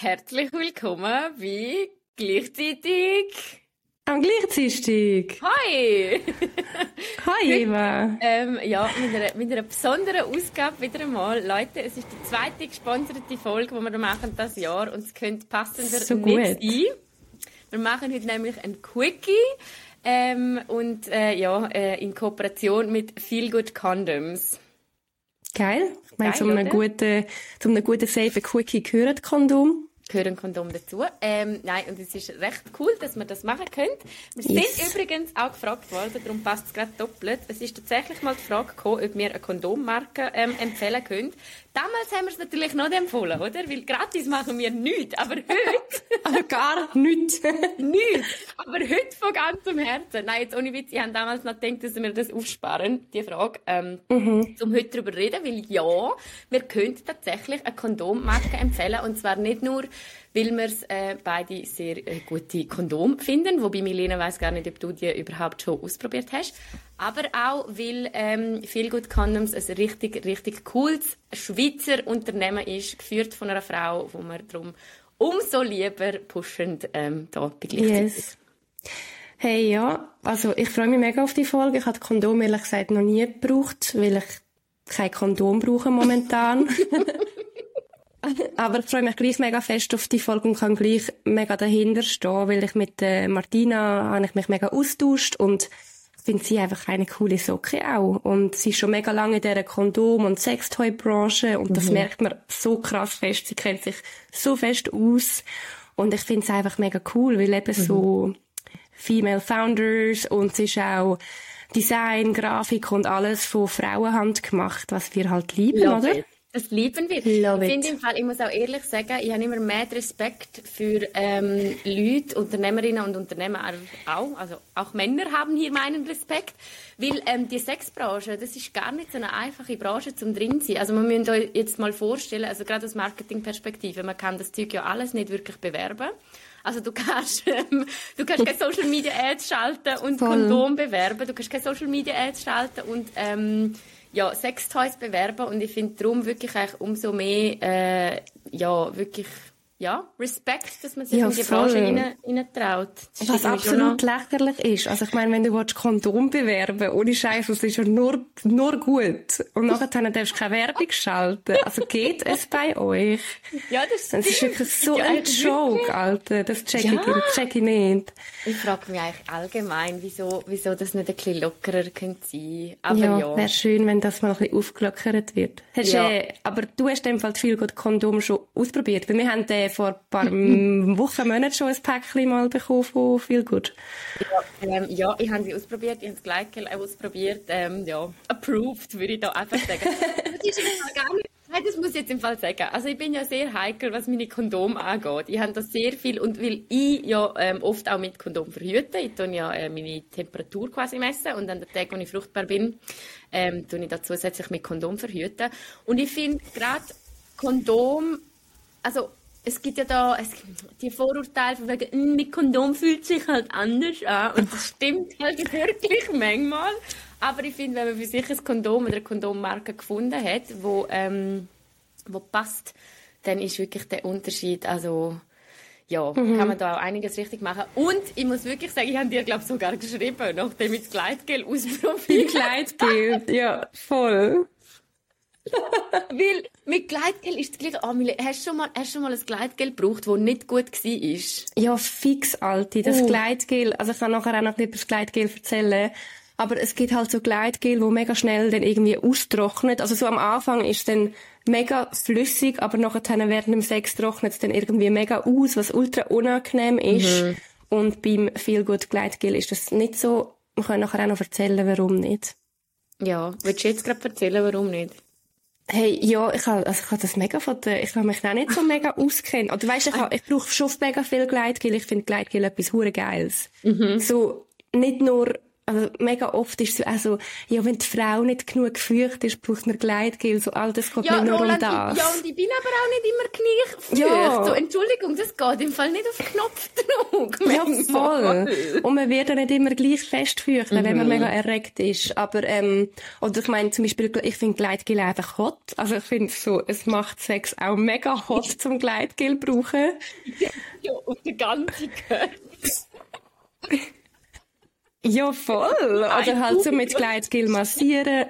Herzlich willkommen bei Gleichzeitig. Am Gleichzeitig. Hi! Hi, Eva. Ähm, ja, mit einer, mit einer besonderen Ausgabe wieder einmal. Leute, es ist die zweite gesponserte Folge, die wir machen das Jahr und es könnte passender So nicht gut. sein. Wir machen heute nämlich ein Quickie ähm, und äh, ja, äh, in Kooperation mit Feel Good Condoms. Geil. Ich meine, zu einem guten, zu einem guten safe Quickie gehört Kondom. Gehören Kondom dazu. Ähm, nein, und es ist recht cool, dass wir das machen können. Wir sind Yes. übrigens auch gefragt worden, darum passt es gerade doppelt. Es ist tatsächlich mal die Frage gekommen, ob wir eine Kondommarke ähm, empfehlen können. Damals haben wir es natürlich noch nicht empfohlen, oder? Weil gratis machen wir nichts. Aber heute, Also gar nichts. nichts. Aber heute von ganzem Herzen. Nein, jetzt ohne Witz, ich habe damals noch gedacht, dass wir das aufsparen, die Frage, ähm, um heute darüber zu reden, weil ja, wir könnten tatsächlich eine Kondommarke empfehlen. Und zwar nicht nur, weil wir es äh, beide sehr äh, gute Kondom finden, wobei Milena weiß gar nicht, ob du die überhaupt schon ausprobiert hast, aber auch, weil ähm, Feel Good Condoms ein richtig, richtig cooles Schweizer Unternehmen ist, geführt von einer Frau, wo wir darum umso lieber pushend ähm, da begleichen. Yes. Hey, ja. Also, ich freue mich mega auf die Folge. Ich habe Kondom ehrlich gesagt noch nie gebraucht, weil ich kein Kondom brauche momentan. Aber ich freue mich gleich mega fest auf die Folge und kann gleich mega dahinter stehen, weil ich mit äh, Martina habe ich mich mega austauscht und finde sie einfach eine coole Socke auch. Und sie ist schon mega lange in dieser Kondom- und Sextoy-Branche und das merkt man so krass fest. Sie kennt sich so fest aus und ich finde es einfach mega cool, weil eben so Female Founders und sie ist auch Design, Grafik und alles von Frauenhand gemacht, was wir halt lieben, Love oder? Das lieben wir. Love ich finde im Fall, ich muss auch ehrlich sagen, ich habe immer mehr Respekt für ähm, Leute, Unternehmerinnen und Unternehmer auch. Also auch Männer haben hier meinen Respekt. Weil ähm, die Sexbranche, das ist gar nicht so eine einfache Branche zum drin sein. Also man müsste euch jetzt mal vorstellen, also gerade aus Marketingperspektive, man kann das Zeug ja alles nicht wirklich bewerben. Also du kannst, ähm, du kannst keine Social Media Ads schalten und Voll. Kondom bewerben. Du kannst keine Social Media Ads schalten und ähm, ja, Sextoys bewerben. Und ich finde darum wirklich eigentlich umso mehr, äh, ja, wirklich, ja, Respekt, dass man sich Ja, in die voll. Branche rein, rein traut. Das ist Was absolut lächerlich ist. Also ich meine, wenn du willst Kondom bewerben ohne Scheiß, das ist ja nur, nur gut. Und nachher darfst du keine Werbung schalten. Also geht es bei euch? Ja, das Es ist stimmt. wirklich so Ja, ein. Joke, Alter. Das check ich, Ja. check ich nicht. Ich frage mich eigentlich allgemein, wieso, wieso das nicht ein bisschen lockerer könnte sein. Aber ja, ja. wäre schön, wenn das mal ein bisschen aufgelockert wird. Hast, Ja. äh, aber du hast in dem Fall viel gut Kondom schon ausprobiert. Weil wir haben äh, vor ein paar mm, Wochen, Monaten schon ein Päckchen mal bekommen von viel gut. Ähm, ja, ich habe sie ausprobiert, ich habe das Gleitgel auch ausprobiert. Ähm, ja, approved, würde ich da einfach sagen. das ist im Fall gar nicht... Nein, das muss ich jetzt im Fall sagen. Also ich bin ja sehr heikel, was meine Kondom angeht. Ich habe da sehr viel, und weil ich ja ähm, oft auch mit Kondom verhüte, ich tue ja äh, meine Temperatur quasi messen und an den Tagen, wo ich fruchtbar bin, ähm, tue ich da zusätzlich mit Kondom verhüten. Und ich finde gerade Kondom, also es gibt ja da es die Vorurteile von wegen, «Mm, mit Kondom fühlt sich halt anders an. Und das stimmt halt wirklich manchmal. Aber ich finde, wenn man für sich ein Kondom oder eine Kondommarke gefunden hat, wo, ähm, wo passt, dann ist wirklich der Unterschied, also ja, kann man da auch einiges richtig machen. Und ich muss wirklich sagen, ich habe dir, glaube ich, sogar geschrieben, nachdem ich das Gleitgel ausprobiert Kleidgeld, ja, voll. Weil mit Gleitgel ist das gleiche. Oh, Mille, hast du schon mal, hast du schon mal ein Gleitgel gebraucht, das nicht gut war? Ja, fix, Alte. Das Oh. Gleitgel, also ich kann nachher auch noch nicht über das Gleitgel erzählen. Aber es gibt halt so Gleitgel, wo mega schnell dann irgendwie austrocknet. Also so am Anfang ist es dann mega flüssig, aber nachher während dem Sex trocknet es dann irgendwie mega aus, was ultra unangenehm ist. Und beim viel gut Gleitgel ist das nicht so. Wir können nachher auch noch erzählen, warum nicht. Ja, willst du jetzt gerade erzählen, warum nicht? Hey, ja, ich habe, also ich habe das mega von der, ich habe mich auch nicht so mega auskennen. Oder weißt, ich, habe, ich brauche schon mega viel Gleitgel. Ich finde Gleitgel etwas hure Geiles. So, nicht nur also mega oft ist es also, ja, wenn die Frau nicht genug feucht ist, braucht man Gleitgel, so all das geht ja, nicht nur Roland, um das. Ja, und ich bin aber auch nicht immer gleich feucht. Ja. So, Entschuldigung, das geht im Fall nicht auf Knopfdruck. Ja, voll. Und man wird ja nicht immer gleich fest feuchten, mhm. wenn man mhm. mega erregt ist. Aber, ähm, oder ich meine zum Beispiel, ich finde Gleitgel einfach hot. Also ich finde so, es macht Sex auch mega hot zum Gleitgel brauchen. Ja, und der ganze Körper. Ja, voll. Oder halt so mit Gleitgel massieren.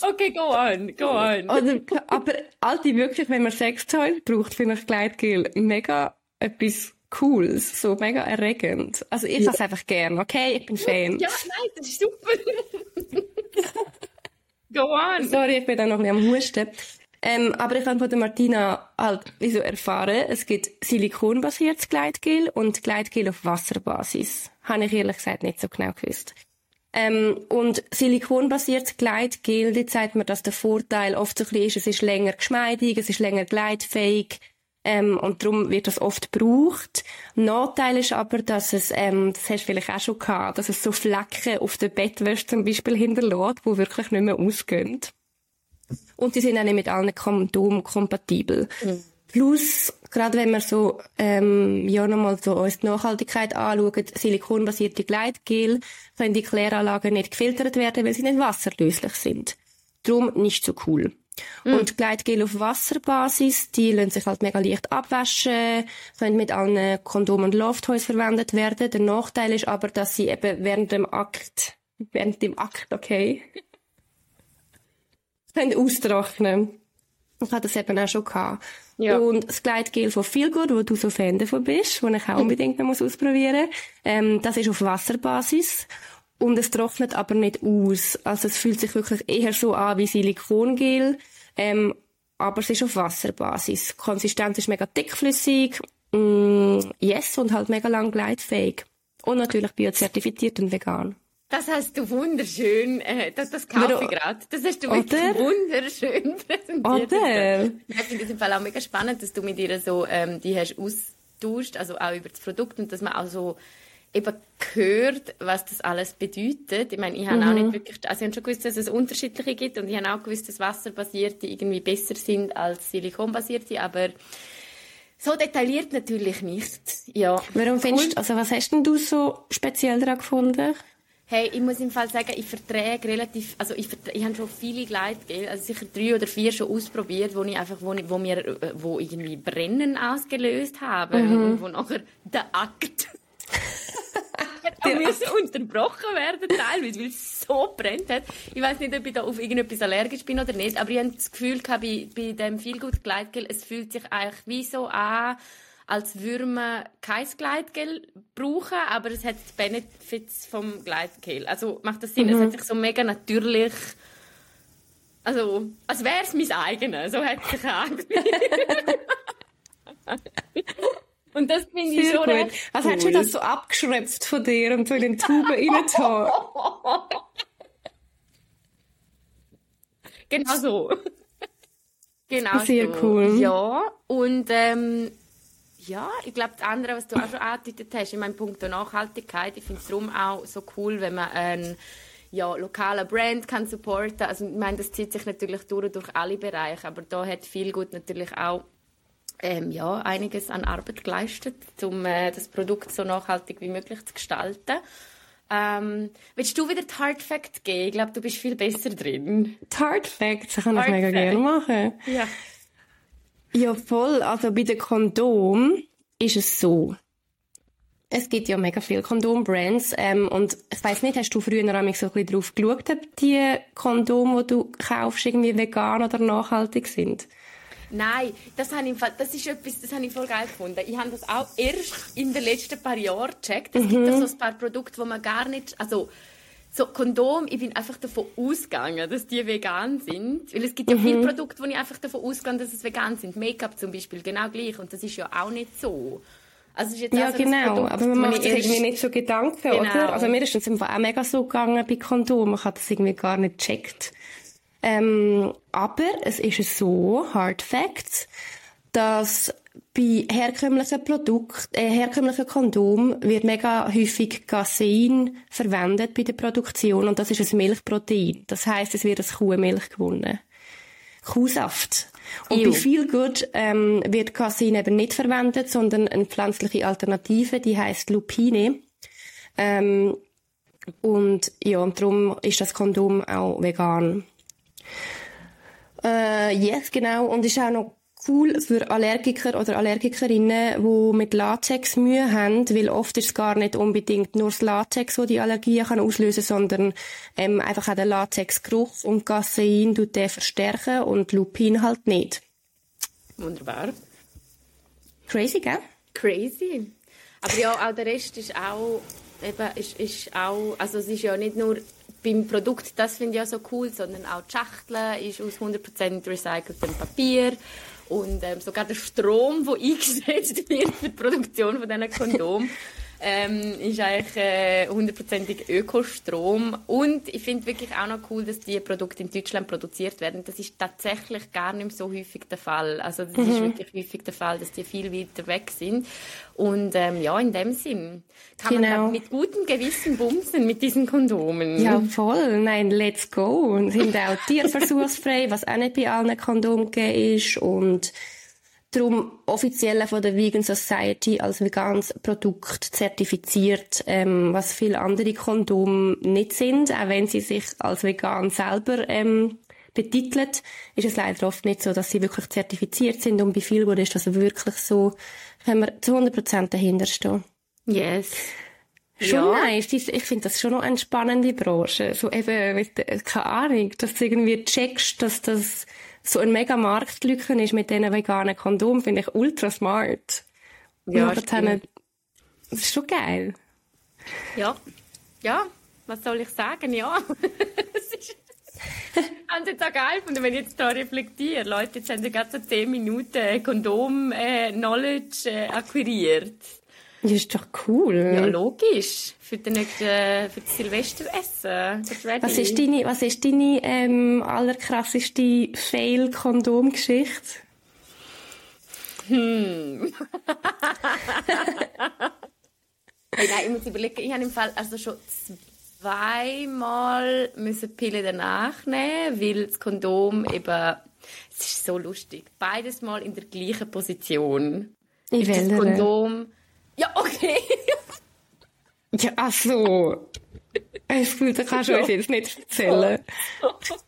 Okay, go on, go on. Oder, aber alte wirklich, wenn man Sextoy braucht, finde ich Gleitgel mega etwas Cooles, so mega erregend. Also ich ja. einfach gern, okay? Ich bin Fan. Ja, nein, das ist super. go on. Sorry, ich bin da noch ein bisschen am Husten. Ähm, aber ich habe von der Martina halt wie so erfahren, es gibt silikonbasiertes Gleitgel und Gleitgel auf Wasserbasis. Habe ich ehrlich gesagt nicht so genau gewusst. Ähm, und silikonbasiertes Gleitgel, da zeigt mir, dass der Vorteil oft so ein bisschen ist, es ist länger geschmeidig, es ist länger gleitfähig, ähm, und darum wird das oft gebraucht. Nachteil ist aber, dass es, ähm, das hast du vielleicht auch schon gehabt, dass es so Flecken auf der Bettwäsche zum Beispiel hinterlässt, die wirklich nicht mehr ausgehen. Und die sind auch nicht mit allen Kondomen kompatibel. Mhm. Plus, gerade wenn wir so, ähm, ja, nochmal so uns die Nachhaltigkeit anschauen, silikonbasierte Gleitgel, können die Kläranlagen nicht gefiltert werden, weil sie nicht wasserlöslich sind. Darum nicht so cool. Mm. Und Gleitgel auf Wasserbasis, die lassen sich halt mega leicht abwaschen, können mit allen Kondomen und Lofttoys verwendet werden. Der Nachteil ist aber, dass sie eben während dem Akt, während dem Akt, okay, können austrocknen. Ich hatte das eben auch schon gehabt. Ja. Und das Gleitgel von Feelgood, wo du so Fan davon bist, wo ich auch unbedingt noch ausprobieren muss, ähm, das ist auf Wasserbasis. Und es trocknet aber nicht aus. Also es fühlt sich wirklich eher so an wie Silikongel, ähm, aber es ist auf Wasserbasis. Die Konsistenz ist mega dickflüssig, mm, yes, und halt mega lang gleitfähig. Und natürlich biozertifiziert und vegan. Das hast du wunderschön, äh, das, das kaufe ich gerade. Das hast du wirklich Oder? wunderschön präsentiert. Oder? Ich finde es im Fall auch mega spannend, dass du mit ihr so, ähm, die hast austauscht, also auch über das Produkt und dass man auch so eben gehört, was das alles bedeutet. Ich meine, ich habe mhm. auch nicht wirklich, also ich habe schon gewusst, dass es unterschiedliche gibt und ich habe auch gewusst, dass wasserbasierte irgendwie besser sind als silikonbasierte, aber so detailliert natürlich nicht. Ja. Warum findest du, also was hast denn du so speziell daran gefunden? Hey, ich muss im Fall sagen, ich verträge relativ, also ich, ich habe schon viele Gleitgel, also sicher drei oder vier schon ausprobiert, wo ich einfach, wo, wo mir, äh, wo irgendwie Brennen ausgelöst haben mhm. und wo nachher der Akt der müssen unterbrochen werden teilweise, weil es so brennt hat. Ich weiß nicht, ob ich da auf irgendetwas allergisch bin oder nicht, aber ich habe das Gefühl gehabt, bei, bei dem Feelgood Gleitgel, es fühlt sich eigentlich wie so an, als würde man kein Gleitgel brauchen, aber es hat die Benefits vom Gleitgel. Also macht das Sinn? Mhm. Es hat sich so mega natürlich, also als wäre es mein eigenes, so es sich angefühlt. Und das finde ich schon gut. Also cool. hast du das so abgeschröpft von dir und so in den Tuben reingetan? genau so. Genau Sehr so. cool. Ja, und ähm, ja, ich glaube, das andere, was du auch schon angedeutet hast, in meinem Punkt der Nachhaltigkeit, ich finde es darum auch so cool, wenn man einen ja, lokalen Brand kann supporten. Also ich meine, das zieht sich natürlich durch, durch alle Bereiche, aber da hat viel gut natürlich auch ähm, ja, einiges an Arbeit geleistet, um äh, das Produkt so nachhaltig wie möglich zu gestalten. Ähm, willst du wieder die Hard Fact geben? Ich glaube, du bist viel besser drin. Die Hard Facts kann ich mega gerne machen. Ja. Ja, voll. Also bei den Kondom ist es so. Es gibt ja mega viele Kondombrands ähm, und ich weiß nicht, hast du früher noch so ein bisschen drauf geschaut, ob die Kondome, die du kaufst, irgendwie vegan oder nachhaltig sind? Nein, das, habe ich, das ist etwas, das habe ich voll geil gefunden. Ich habe das auch erst in den letzten paar Jahren gecheckt. Es mhm. gibt so ein paar Produkte, wo man gar nicht, also so Kondom, ich bin einfach davon ausgegangen, dass die vegan sind. Weil es gibt ja mhm. viele Produkte, wo ich einfach davon ausgehe, dass es vegan sind. Make-up zum Beispiel, genau gleich. Und das ist ja auch nicht so. Also ist jetzt ja, also genau. Produkt, aber man macht sich irgendwie nicht so Gedanken, genau. oder? Also mir ist es auch mega so gegangen bei Kondom. Ich habe das irgendwie gar nicht gecheckt. Ähm, aber es ist so, Hard Facts, dass bei herkömmlichen Produkten, äh, herkömmlichen Kondom wird mega häufig Casein verwendet bei der Produktion und das ist ein Milchprotein. Das heißt, es wird aus Kuhmilch gewonnen. Kuhsaft. Und Ew. bei viel Good ähm, wird Casein eben nicht verwendet, sondern eine pflanzliche Alternative, die heißt Lupine. Ähm, und ja, und darum ist das Kondom auch vegan. Äh, yes, genau. Und ist auch noch cool für Allergiker oder Allergikerinnen, die mit Latex Mühe haben, weil oft ist es gar nicht unbedingt nur das Latex, das die Allergie kann auslösen sondern ähm, einfach auch der Latexgeruch und Casein tut den verstärken und Lupin halt nicht. Wunderbar. Crazy, gell? Crazy. Aber ja, auch der Rest ist auch, eben, ist, ist auch, also es ist ja nicht nur beim Produkt, das finde ich ja so cool, sondern auch die Schachtel ist aus 100% recyceltem Papier und ähm, sogar der Strom, der eingesetzt wird für die Produktion von diesen Kondomen, ähm, ist eigentlich äh, hundertprozentig Ökostrom. Und ich finde wirklich auch noch cool, dass diese Produkte in Deutschland produziert werden. Das ist tatsächlich gar nicht so häufig der Fall. Also das mhm. ist wirklich häufig der Fall, dass die viel weiter weg sind. Und ähm, ja, in dem Sinn kann genau. man mit gutem Gewissen bumsen mit diesen Kondomen. Ja, voll. Nein, let's go. Und sind auch tierversuchsfrei, was auch nicht bei allen Kondomen ist. Und darum offiziell von der Vegan Society als veganes Produkt zertifiziert, ähm, was viele andere Kondome nicht sind, auch wenn sie sich als vegan selber ähm, betitelt, ist es leider oft nicht so, dass sie wirklich zertifiziert sind und bei vielen ist das wirklich so, können wir zu 100% dahinter stehen. Yes. Schon ja. nice. Ich finde das schon noch eine spannende Branche. So eben, mit, keine Ahnung, dass du irgendwie checkst, dass das so ein mega Marktlücke ist mit diesen veganen Kondomen, finde ich ultra smart. Ja, das, haben, das ist schon geil. Ja. Ja, was soll ich sagen? Ja. haben Sie jetzt auch geil gefunden, wenn ich jetzt da reflektiere. Leute, jetzt haben Sie gerade so 10 Minuten Kondom-Knowledge äh, äh, akquiriert. Das ist doch cool. Ja, logisch. Für, den nächsten, für das Silvesteressen. Was ist deine, was ist deine ähm, allerkrasseste Fail-Kondom-Geschichte? Hm. hey, nein, ich muss überlegen, ich habe im Fall also schon zweimal müssen Pille danach nehmen, weil das Kondom eben, es ist so lustig, beides mal in der gleichen Position. Ich will das Kondom ja, okay. ja, ach so. Es sich kannst du uns jetzt nicht erzählen.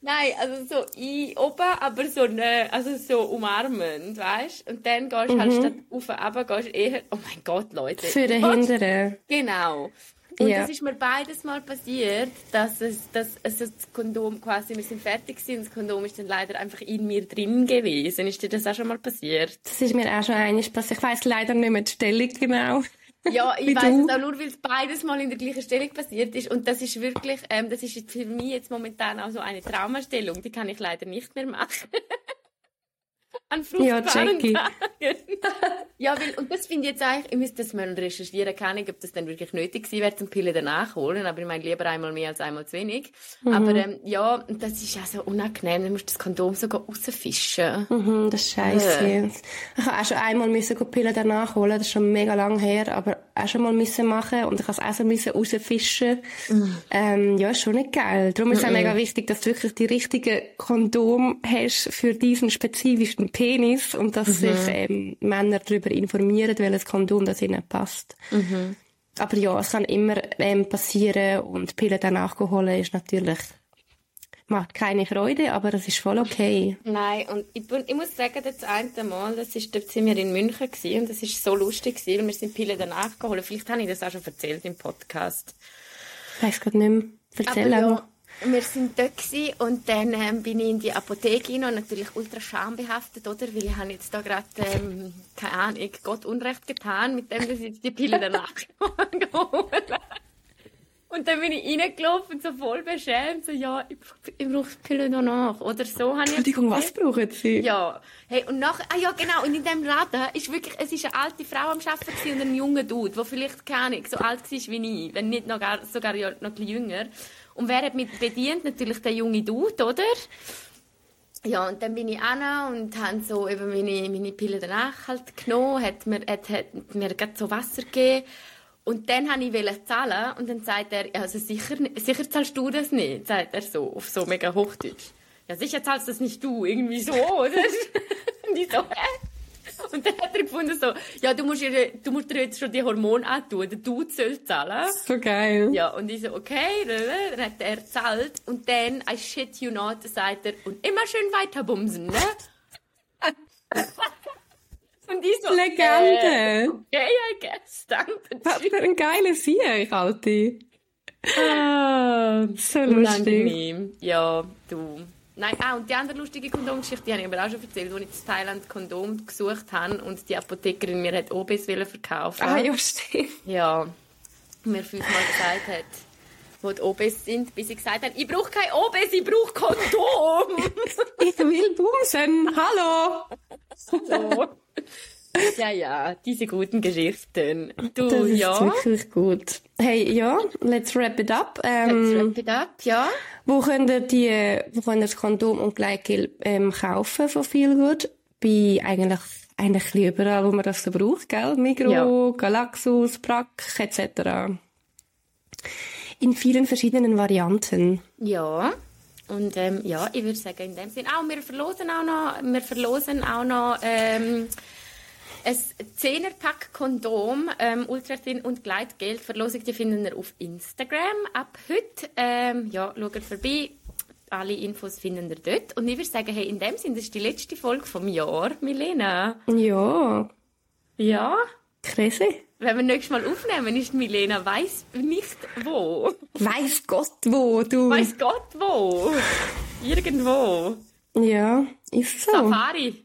Nein, also so ich oben, aber so ne, also so umarmend, weißt? Und dann gehst du halt mhm. halt statt auf runter, gehst eher, oh mein Gott, Leute. Für den Hinteren. Genau. Und ja. das ist mir beides mal passiert, dass es, dass also das Kondom quasi, wir sind fertig gewesen, das Kondom ist dann leider einfach in mir drin gewesen. Ist dir das auch schon mal passiert? Das ist mir auch schon einiges passiert. Ich weiss leider nicht mehr die Stellung genau. Ja, ich weiß es auch nur, weil es beides mal in der gleichen Stellung passiert ist. Und das ist wirklich, ähm, das ist für mich jetzt momentan auch so eine Traumastellung. Die kann ich leider nicht mehr machen. an fruchtbaren ja, Tagen. ja, weil, und das finde ich jetzt eigentlich, ich müsste das mal recherchieren, keine ob das dann wirklich nötig gewesen wäre, zum Pille danach holen, aber ich meine, lieber einmal mehr als einmal zu wenig. Mhm. Aber ähm, ja, das ist auch so unangenehm, dann musst du das Kondom sogar rausfischen. Mhm, das ist scheiße. Ja. Ich habe auch schon einmal müssen Pille danach holen, das ist schon mega lang her, aber auch schon mal müssen machen und ich habe es auch so müssen rausfischen. Mhm. Ähm, ja, ist schon nicht geil. Darum ist es auch mhm. mega wichtig, dass du wirklich die richtigen Kondom hast für diesen spezifischen Penis und dass mhm. sich ähm, Männer darüber informieren, welches Kondom das ihnen passt. Mhm. Aber ja, es kann immer ähm, passieren und Pillen danach holen ist natürlich macht keine Freude, aber das ist voll okay. Nein, und ich, ich muss sagen, das eine Mal, das ist, dort sind wir in München gewesen, und das ist so lustig gewesen, weil wir sind Pillen danach geholt. Vielleicht habe ich das auch schon erzählt im Podcast. Ich weiß gerade nicht mehr. Erzähl aber. Ja, wir sind dort und dann ähm, bin ich in die Apotheke rein und natürlich ultra schambehaftet, oder? Weil ich habe jetzt da gerade, ähm, keine Ahnung, Gott Unrecht getan, mit dem, dass ich jetzt die Pille danach geholt Und dann bin ich reingelaufen, so voll beschämt, so, ja, ich, ich brauche die Pille danach. Oder so habe ich... Entschuldigung, was brauchen Sie? Ja. Hey, und nach, ah ja, genau, und in dem Laden ist wirklich, es ist eine alte Frau am Arbeiten und ein junger Dude, der vielleicht, keine Ahnung, so alt war wie ich, wenn nicht noch gar, sogar noch ein bisschen jünger. Und wer hat mich bedient? Natürlich der junge Dude, oder? ja, und dann bin ich an und habe so eben meine, meine Pille danach halt genommen, hat mir, hat, hat mir gerade so Wasser gegeben. Und dann wollte ich zahlen und dann sagt er, also sicher, sicher zahlst du das nicht, sagt er so, auf so mega Hochdeutsch. Ja, sicher zahlst das nicht du, irgendwie so, oder? und ich so, hä? Und dann hat er gefunden so, ja, du musst, ihr, du musst dir jetzt schon die Hormone antun, du sollst zahlen. So geil. Ja, und ich so, okay, dann hat er zahlt und dann, I shit you not, sagt er, und immer schön weiter bumsen, ne? und ich so, Legende. Äh, okay, I guess, danke. Was für ein geiles Sieg, Alte. Ah, so lustig. Unangenehm. Ja, du. Nein, ah, und die andere lustige Kondomgeschichte, die habe ich aber auch schon erzählt, als ich in Thailand Kondom gesucht habe und die Apothekerin mir hat OBs verkaufen Ah, ja, stimmt. Ja, mir fünfmal gesagt hat, wo die OBs sind, bis ich gesagt habe, ich brauche kein OBs, ich brauche Kondom. ich will bumsen, hallo. So. Ja, ja, diese guten Geschichten. Du, das ist ja. wirklich gut. Hey, ja, let's wrap it up. Ähm, Let's wrap it up, ja. Wo könnt ihr die, wo könnt ihr das Kondom und Gleitgel ähm, kaufen von Feelgood? Bei eigentlich, eigentlich überall, wo man das so braucht, gell? Migros, Ja. Galaxus, Brack, etc. In vielen verschiedenen Varianten. Ja. Und ähm, ja, ich würde sagen, in dem Sinne auch, wir verlosen auch noch, wir verlosen auch noch ähm, ein 10er-Pack Kondom, ähm, Ultrathin und Gleitgel. Verlosung, die finden ihr auf Instagram ab heute. Ähm, ja, schaut vorbei. Alle Infos finden ihr dort. Und ich würde sagen, hey, in dem Sinne, das ist die letzte Folge vom Jahr, Milena. Ja, Ja. Crazy. Wenn wir nächstes Mal aufnehmen, ist Milena weiß nicht wo. Weiss Gott wo, du. Weiß Gott wo. Irgendwo. Ja, ist so. Safari.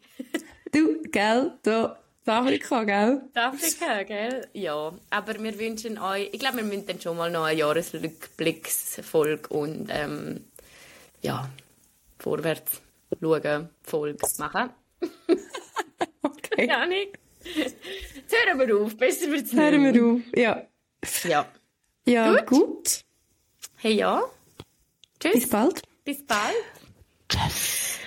Du, gell, da, Afrika, gell? Afrika, gell? Ja, aber wir wünschen euch, ich glaube, wir müssen dann schon mal noch eine Jahresrückblicksfolge und ähm, ja, vorwärts schauen, Folge machen. Okay. Ja, nicht? Jetzt hören wir auf, besser wird's nicht. Hören wir auf. Ja. Ja. Ja, Gut. gut. Hey, ja. Tschüss. Bis bald. Bis bald. Tschüss.